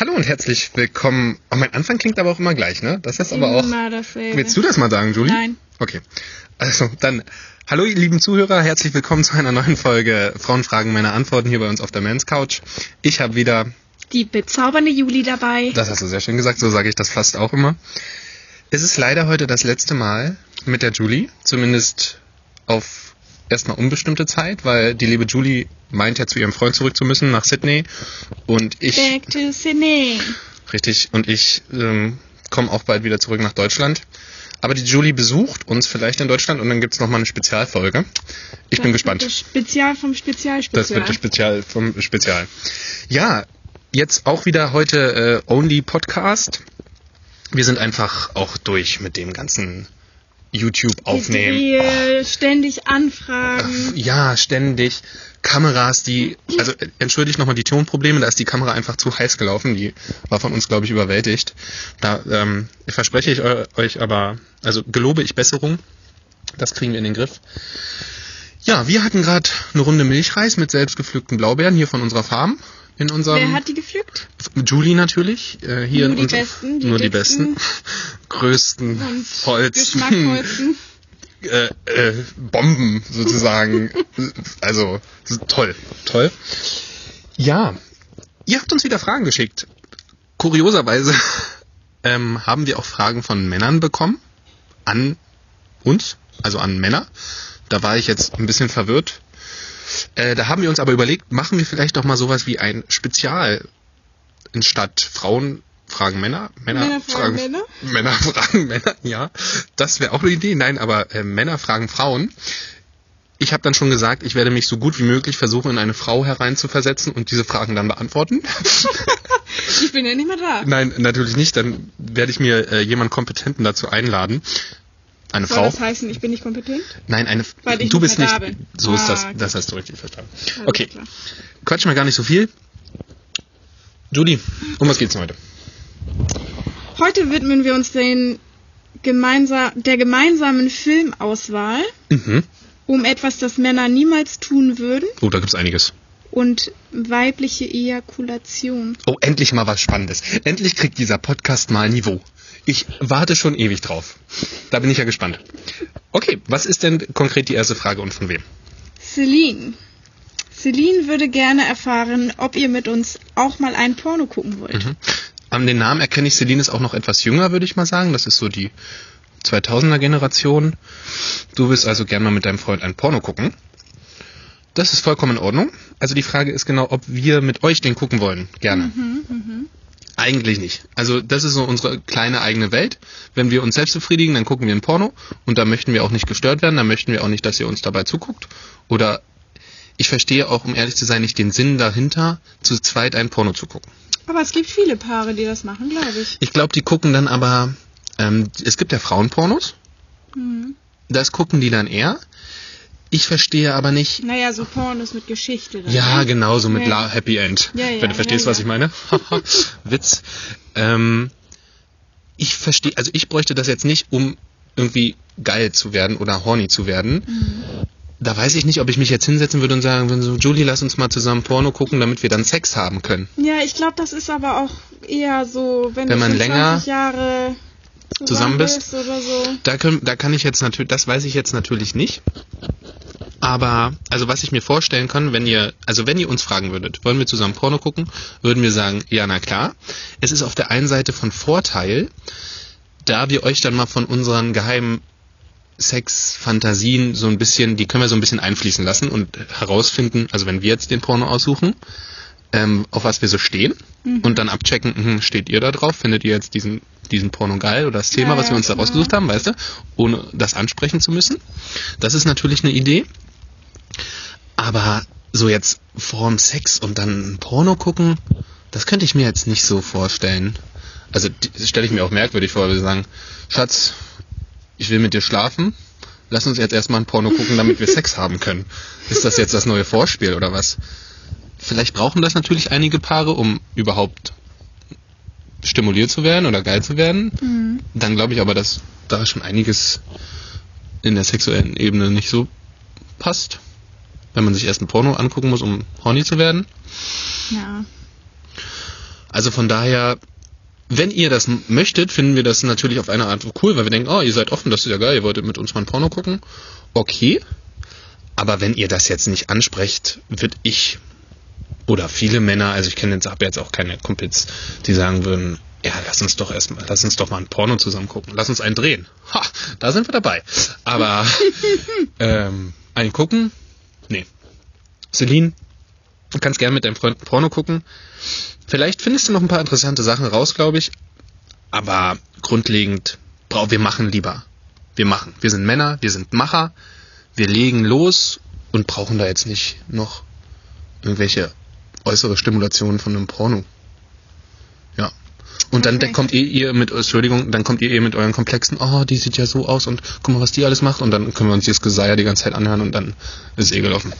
Hallo und herzlich willkommen. Oh, mein Anfang klingt aber auch immer gleich, ne? Das ist aber auch. Willst du das mal sagen, Julie? Nein. Okay. Also dann, hallo ihr lieben Zuhörer, herzlich willkommen zu einer neuen Folge Frauen fragen Männer antworten hier bei uns auf der Men's Couch. Ich habe wieder, Die bezaubernde Juli dabei. das hast du sehr schön gesagt, so sage ich das fast auch immer. Es ist leider heute das letzte Mal mit der Julie, zumindest auf erstmal unbestimmte Zeit, weil die liebe Julie meint ja zu ihrem Freund zurück zu müssen nach Sydney und ich Back to Sydney. Richtig. Und ich ähm, komme auch bald wieder zurück nach Deutschland. Aber die Julie besucht uns vielleicht in Deutschland und dann gibt's noch mal eine Spezialfolge. Ich bin Das gespannt. wird das Spezial vom Spezialspezial. Das wird das Spezial vom Spezial. Ja, jetzt auch wieder heute äh, Only Podcast. Wir sind einfach auch durch mit dem ganzen YouTube aufnehmen. Israel, ständig Anfragen. Ja, ständig. Kameras, die, also äh, entschuldigt nochmal die Tonprobleme, da ist die Kamera einfach zu heiß gelaufen, die war von uns, glaube ich, überwältigt. Da ähm, verspreche ich eu- euch aber, also gelobe ich Besserung, das kriegen wir in den Griff. Ja, wir hatten gerade eine Runde Milchreis mit selbstgepflückten Blaubeeren hier von unserer Farm. In unserem Wer hat die gepflückt? Julie natürlich, äh, hier Nur in die besten, die nur die besten, größten, Und vollsten, äh, äh, Bomben sozusagen. also toll, toll. Ja, ihr habt uns wieder Fragen geschickt. Kurioserweise ähm, haben wir auch Fragen von Männern bekommen an uns, also an Männer. Da war ich jetzt ein bisschen verwirrt. Äh, da haben wir uns aber überlegt, machen wir vielleicht doch mal sowas wie ein Spezial in Stadt Frauen fragen Männer, Männer, Männer fragen Männer? Männer fragen Männer, ja. Das wäre auch eine Idee. Nein, aber äh, Männer fragen Frauen. Ich habe dann schon gesagt, ich werde mich so gut wie möglich versuchen, in eine Frau hereinzuversetzen und diese Fragen dann beantworten. Ich bin ja nicht mehr da. Nein, natürlich nicht. Dann werde ich mir äh, jemanden Kompetenten dazu einladen. Eine Soll Frau. das heißen, ich bin nicht kompetent? Nein, eine. Weil ich du bist nicht. bin. So ist Ah, das. okay. Das hast du richtig verstanden. Okay. klar. Quatsch mal gar nicht so viel. Julie, um was geht's denn heute? Heute widmen wir uns den gemeinsa der gemeinsamen Filmauswahl Mhm. um etwas, das Männer niemals tun würden Oh, da gibt's einiges. und weibliche Ejakulation. Oh, endlich mal was Spannendes. Endlich kriegt dieser Podcast mal Niveau. Ich warte schon ewig drauf. Da bin ich ja gespannt. Okay, was ist denn konkret die erste Frage und von wem? Celine. Celine würde gerne erfahren, ob ihr mit uns auch mal ein Porno gucken wollt. Mhm. An den Namen erkenne ich, Celine ist auch noch etwas jünger, würde ich mal sagen. Das ist so die 2000er Generation. Du willst also gerne mal mit deinem Freund ein Porno gucken. Das ist vollkommen in Ordnung. Also die Frage ist genau, ob wir mit euch den gucken wollen. Gerne. Eigentlich nicht. Also das ist so unsere kleine eigene Welt. Wenn wir uns selbst befriedigen, dann gucken wir ein Porno und da möchten wir auch nicht gestört werden, da möchten wir auch nicht, dass ihr uns dabei zuguckt. Oder ich verstehe auch, um ehrlich zu sein, nicht den Sinn dahinter, zu zweit ein Porno zu gucken. Aber es gibt viele Paare, die das machen, glaube ich. Ich glaube, die gucken dann aber, ähm, es gibt ja Frauenpornos, Mhm. das gucken die dann eher. Ich verstehe aber nicht, Naja, so Pornos mit Geschichte. Dann, ja, ne? genau, so mit Ja. La Happy End. Ja, ja, wenn du verstehst, was ich meine. Witz. Ähm, ich verstehe, also ich bräuchte das jetzt nicht, um irgendwie geil zu werden oder horny zu werden. Mhm. Da weiß ich nicht, ob ich mich jetzt hinsetzen würde und sagen würde, so, Julie, lass uns mal zusammen Porno gucken, damit wir dann Sex haben können. Ja, ich glaube, das ist aber auch eher so, wenn, Wenn du man länger 20 Jahre zusammen bist? oder so. Da, können, da kann ich jetzt natürlich, das weiß ich jetzt natürlich nicht. Aber, also was ich mir vorstellen kann, wenn ihr, also wenn ihr uns fragen würdet, wollen wir zusammen Porno gucken, würden wir sagen, ja, na klar. Es ist auf der einen Seite von Vorteil, da wir euch dann mal von unseren geheimen Sex-Fantasien so ein bisschen, die können wir so ein bisschen einfließen lassen und herausfinden, also wenn wir jetzt den Porno aussuchen, ähm, auf was wir so stehen und dann abchecken, mhm, steht ihr da drauf, findet ihr jetzt diesen, diesen Porno geil oder das Thema, Ja, was wir uns da klar. rausgesucht haben, weißt du, ohne das ansprechen zu müssen. Das ist natürlich eine Idee. Aber so jetzt vorm Sex und dann ein Porno gucken, das könnte ich mir jetzt nicht so vorstellen. Also stelle ich mir auch merkwürdig vor, wenn wir sagen, Schatz, ich will mit dir schlafen, lass uns jetzt erstmal ein Porno gucken, damit wir Sex haben können. Ist das jetzt das neue Vorspiel oder was? Vielleicht brauchen das natürlich einige Paare, um überhaupt stimuliert zu werden oder geil zu werden. Mhm. Dann glaube ich aber, dass da schon einiges in der sexuellen Ebene nicht so passt. Wenn man sich erst ein Porno angucken muss, um horny zu werden. Ja. Also von daher, wenn ihr das möchtet, finden wir das natürlich auf eine Art cool, weil wir denken, oh, ihr seid offen, das ist ja geil, ihr wolltet mit uns mal ein Porno gucken. Okay. Aber wenn ihr das jetzt nicht ansprecht, wird ich oder viele Männer, also ich kenne jetzt, habe jetzt auch keine Kumpels, die sagen würden, ja, lass uns doch erstmal, lass uns doch mal ein Porno zusammen gucken, lass uns einen drehen. Ha, da sind wir dabei. Aber ähm, einen gucken? Nee. Celine, du kannst gerne mit deinem Freund ein Porno gucken. Vielleicht findest du noch ein paar interessante Sachen raus, glaube ich. Aber grundlegend, wir machen lieber. Wir machen. Wir sind Männer, wir sind Macher. Wir legen los und brauchen da jetzt nicht noch irgendwelche äußere Stimulationen von einem Porno. Und dann Okay. kommt ihr, ihr mit, Entschuldigung, dann kommt ihr, ihr mit euren Komplexen, oh, die sieht ja so aus und guck mal, was die alles macht und dann können wir uns dieses Geseier die ganze Zeit anhören und dann ist es eh gelaufen.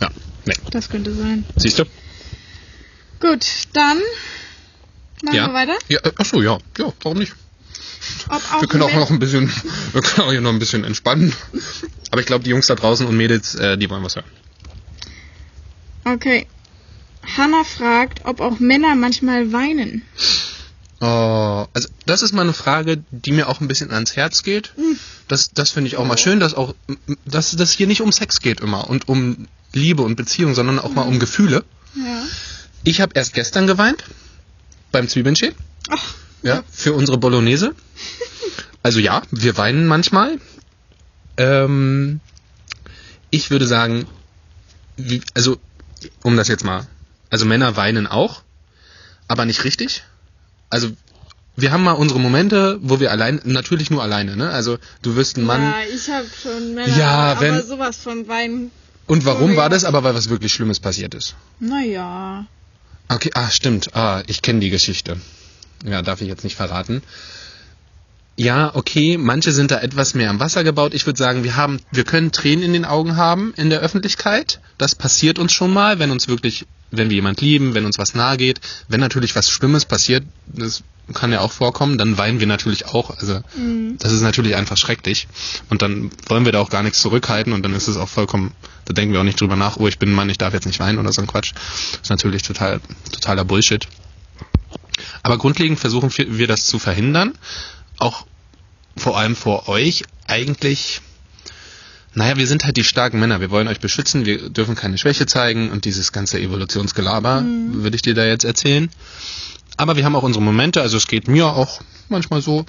Ja, nee. Das könnte sein. Siehst du? Gut, dann machen ja. wir weiter. Ja, äh, ach so, ja, ja, warum nicht? Wir können auch noch ein bisschen, wir können auch hier noch ein bisschen entspannen. Aber ich glaube, die Jungs da draußen und Mädels, äh, die wollen was hören. Okay. Hannah fragt, ob auch Männer manchmal weinen. Oh, also das ist mal eine Frage, die mir auch ein bisschen ans Herz geht. Das, das finde ich auch mal schön, dass auch, dass das hier nicht um Sex geht immer und um Liebe und Beziehung, sondern auch mal um Gefühle. Ja. Ich habe erst gestern geweint beim Zwiebelnschälen. Ach, Ja, für unsere Bolognese. Also ja, wir weinen manchmal. Ähm, ich würde sagen, wie, also um das jetzt mal, also Männer weinen auch, aber nicht richtig. Also wir haben mal unsere Momente, wo wir allein, natürlich nur alleine, ne? Also du wirst ein Mann. Ja, ich habe schon Männer, Ja, aber wenn- sowas von weinen. Und warum sorry. war das? Aber weil was wirklich Schlimmes passiert ist. Naja. Okay, ah, stimmt. Ah, ich kenne die Geschichte. Ja, darf ich jetzt nicht verraten. Ja, okay, manche sind da etwas mehr am Wasser gebaut. Ich würde sagen, wir haben, wir können Tränen in den Augen haben in der Öffentlichkeit. Das passiert uns schon mal, wenn uns wirklich, wenn wir jemand lieben, wenn uns was nahe geht. Wenn natürlich was Schlimmes passiert, das kann ja auch vorkommen, dann weinen wir natürlich auch. Also, das ist natürlich einfach schrecklich. Und dann wollen wir da auch gar nichts zurückhalten und dann ist es auch vollkommen, da denken wir auch nicht drüber nach, oh, ich bin ein Mann, ich darf jetzt nicht weinen oder so ein Quatsch. Das ist natürlich total, totaler Bullshit. Aber grundlegend versuchen wir wir das zu verhindern. Auch vor allem vor euch eigentlich. Naja, wir sind halt die starken Männer. Wir wollen euch beschützen. Wir dürfen keine Schwäche zeigen und dieses ganze Evolutionsgelaber würde ich dir da jetzt erzählen. Aber wir haben auch unsere Momente. Also es geht mir auch manchmal so,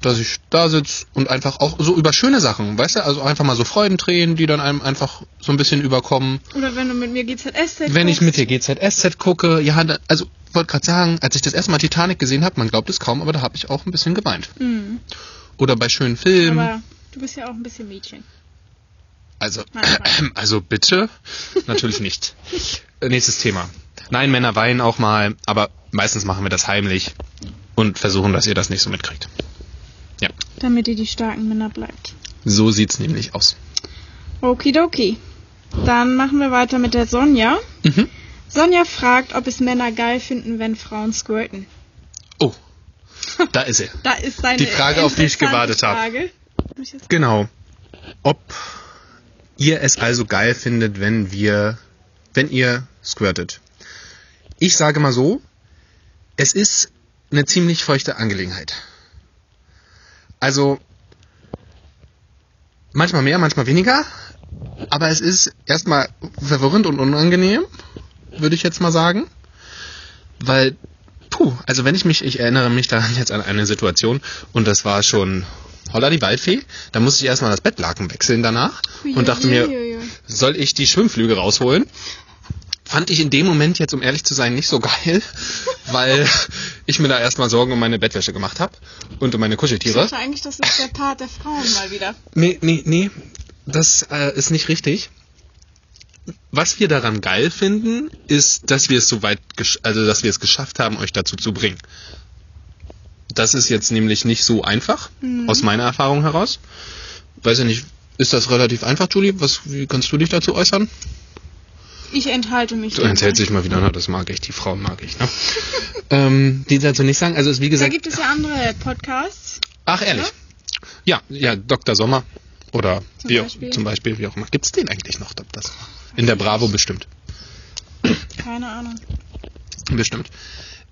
dass ich da sitze und einfach auch so über schöne Sachen, weißt du, also einfach mal so Freudentränen, die dann einem einfach so ein bisschen überkommen. Oder wenn du mit mir GZSZ Wenn ich guckst. mit der GZSZ gucke, ja, da, also wollte gerade sagen, als ich das erste Mal Titanic gesehen habe, man glaubt es kaum, aber da habe ich auch ein bisschen geweint. Mhm. Oder bei schönen Filmen. Aber du bist ja auch ein bisschen Mädchen. Also, also bitte, natürlich nicht. Äh, Nächstes Thema. Nein, Männer weinen auch mal, aber meistens machen wir das heimlich und versuchen, dass ihr das nicht so mitkriegt. Ja, Damit ihr die starken Männer bleibt. so sieht's nämlich aus. Okidoki. Dann machen wir weiter mit der Sonja. Mhm. Sonja fragt, ob es Männer geil finden, wenn Frauen squirten. Oh, da ist er. Da ist deine Die Frage, auf die ich gewartet habe. Genau. Ob ihr es also geil findet, wenn wir, wenn ihr squirtet. Ich sage mal so, es ist eine ziemlich feuchte Angelegenheit. Also, manchmal mehr, manchmal weniger, aber es ist erstmal verwirrend und unangenehm, würde ich jetzt mal sagen. Weil, puh, also wenn ich mich, ich erinnere mich daran jetzt an eine Situation und das war schon Holla die Waldfee, da musste ich erstmal das Bettlaken wechseln danach und dachte mir, soll ich die Schwimmflüge rausholen? Fand ich in dem Moment jetzt, um ehrlich zu sein, nicht so geil, weil ich mir da erstmal Sorgen um meine Bettwäsche gemacht habe und um meine Ich Kuscheltiere. dachte eigentlich, das ist der Part der Frauen mal wieder. Nee, nee, nee, das äh, ist nicht richtig. Was wir daran geil finden, ist, dass wir es so weit, also dass wir es geschafft haben, euch dazu zu bringen. Das ist jetzt nämlich nicht so einfach, aus meiner Erfahrung heraus. Weiß ja nicht, ist das relativ einfach, Julie? Was, wie kannst du dich dazu äußern? Ich enthalte mich. Du enthältst dich mal wieder, ne? das mag ich, die Frauen mag ich, ne? ähm, die dazu nicht sagen, also ist wie Da gesagt, gibt es ja andere Podcasts. ach ehrlich, ja, ja, Dr. Sommer oder Zum wie Beispiel? Zum Beispiel, wie auch immer. Gibt's den eigentlich noch? Das, in der Bravo bestimmt. Keine Ahnung. Bestimmt.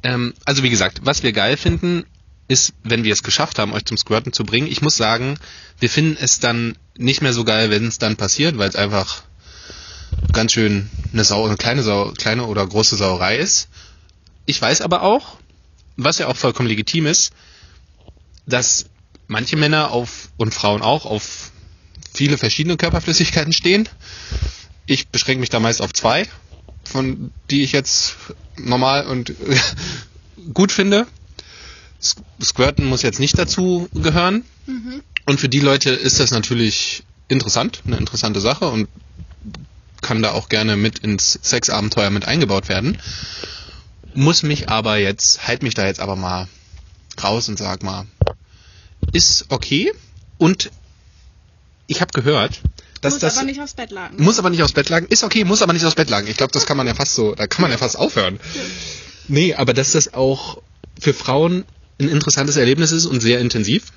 Ähm, also wie gesagt, was wir geil finden, ist, wenn wir es geschafft haben, euch zum Squirten zu bringen. Ich muss sagen, wir finden es dann nicht mehr so geil, wenn es dann passiert, weil es einfach ganz schön eine, Sau, eine kleine, Sau, kleine oder große Sauerei ist. Ich weiß aber auch, was ja auch vollkommen legitim ist, dass manche Männer auf und Frauen auch auf viele verschiedene Körperflüssigkeiten stehen. Ich beschränke mich da meist auf zwei, von die ich jetzt normal und gut finde. Squirten muss jetzt nicht dazu gehören. Mhm. Und für die Leute ist das natürlich interessant, eine interessante Sache und kann da auch gerne mit ins Sexabenteuer mit eingebaut werden. Muss mich aber jetzt, halt mich da jetzt aber mal raus und sag mal, ist okay. Und ich habe gehört, dass Muss das aber nicht aufs Bett lagen. muss aber nicht aufs Bett lagen. Ist okay, muss aber nicht aufs Bett lagen. Ich glaube, das kann man ja fast so, da kann man ja fast aufhören. Nee, aber dass das auch für Frauen ein interessantes Erlebnis ist und sehr intensiv.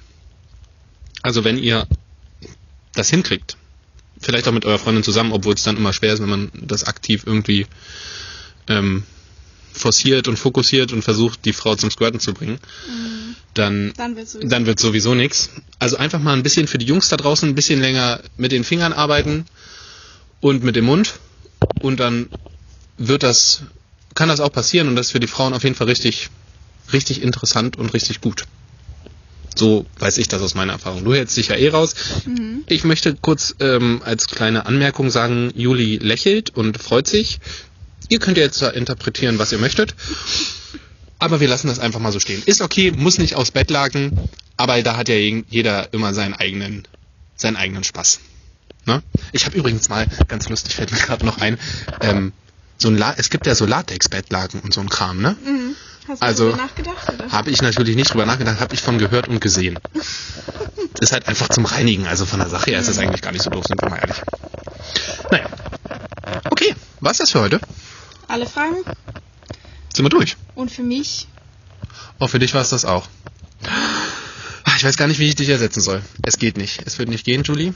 Also wenn ihr das hinkriegt, vielleicht auch mit eurer Freundin zusammen, obwohl es dann immer schwer ist, wenn man das aktiv irgendwie ähm, forciert und fokussiert und versucht, die Frau zum Squirten zu bringen, Mhm. dann Dann wird's sowieso. dann wird sowieso nichts. Also einfach mal ein bisschen für die Jungs da draußen ein bisschen länger mit den Fingern arbeiten und mit dem Mund und dann wird das kann das auch passieren und das ist für die Frauen auf jeden Fall richtig richtig interessant und richtig gut. So weiß ich das aus meiner Erfahrung. Du hältst dich ja eh raus. Mhm. Ich möchte kurz ähm, als kleine Anmerkung sagen, Juli lächelt und freut sich. Ihr könnt ja jetzt da interpretieren, was ihr möchtet. Aber wir lassen das einfach mal so stehen. Ist okay, muss nicht aufs Bett lagen, aber da hat ja jeder immer seinen eigenen, seinen eigenen Spaß. Ne? Ich habe übrigens mal, ganz lustig fällt mir gerade noch ein, ähm, so ein La es gibt ja so Latex-Bettlaken und so ein Kram, ne? Mhm. Hast du Also, darüber nachgedacht? Habe ich natürlich nicht drüber nachgedacht, habe ich von gehört und gesehen. Ist halt einfach zum Reinigen, also von der Sache her ist das eigentlich gar nicht so doof, sind wir mal ehrlich. Naja. Okay, was das für heute? Alle Fragen? Sind wir durch. Und für mich? Auch für dich war es das auch. Ah, Ich weiß gar nicht, wie ich dich ersetzen soll. Es geht nicht. Es wird nicht gehen, Julie.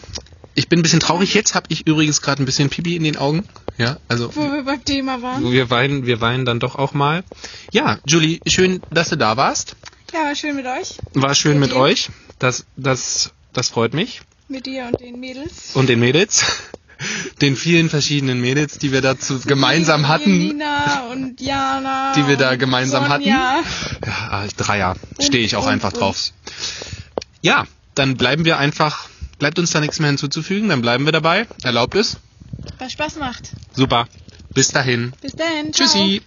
Ich bin ein bisschen traurig. Jetzt habe ich übrigens gerade ein bisschen Pipi in den Augen. Ja, also Wo wir beim Thema waren. wir weinen, wir weinen dann doch auch mal. Ja, Julie, schön, dass du da warst. Ja, war schön mit euch. War schön Mit mit euch. Das, das, das freut mich. Mit dir und den Mädels. Und den Mädels. Den vielen verschiedenen Mädels, die wir dazu gemeinsam hatten. Nina und Jana. Die wir da gemeinsam Sonja. Ja, Dreier. Stehe ich auch Und, einfach und, drauf. Ja, dann bleiben wir einfach, bleibt uns da nichts mehr hinzuzufügen, dann bleiben wir dabei. Erlaubt es? Was Spaß macht. Super. Bis dahin. Bis dahin. Ciao. Tschüssi.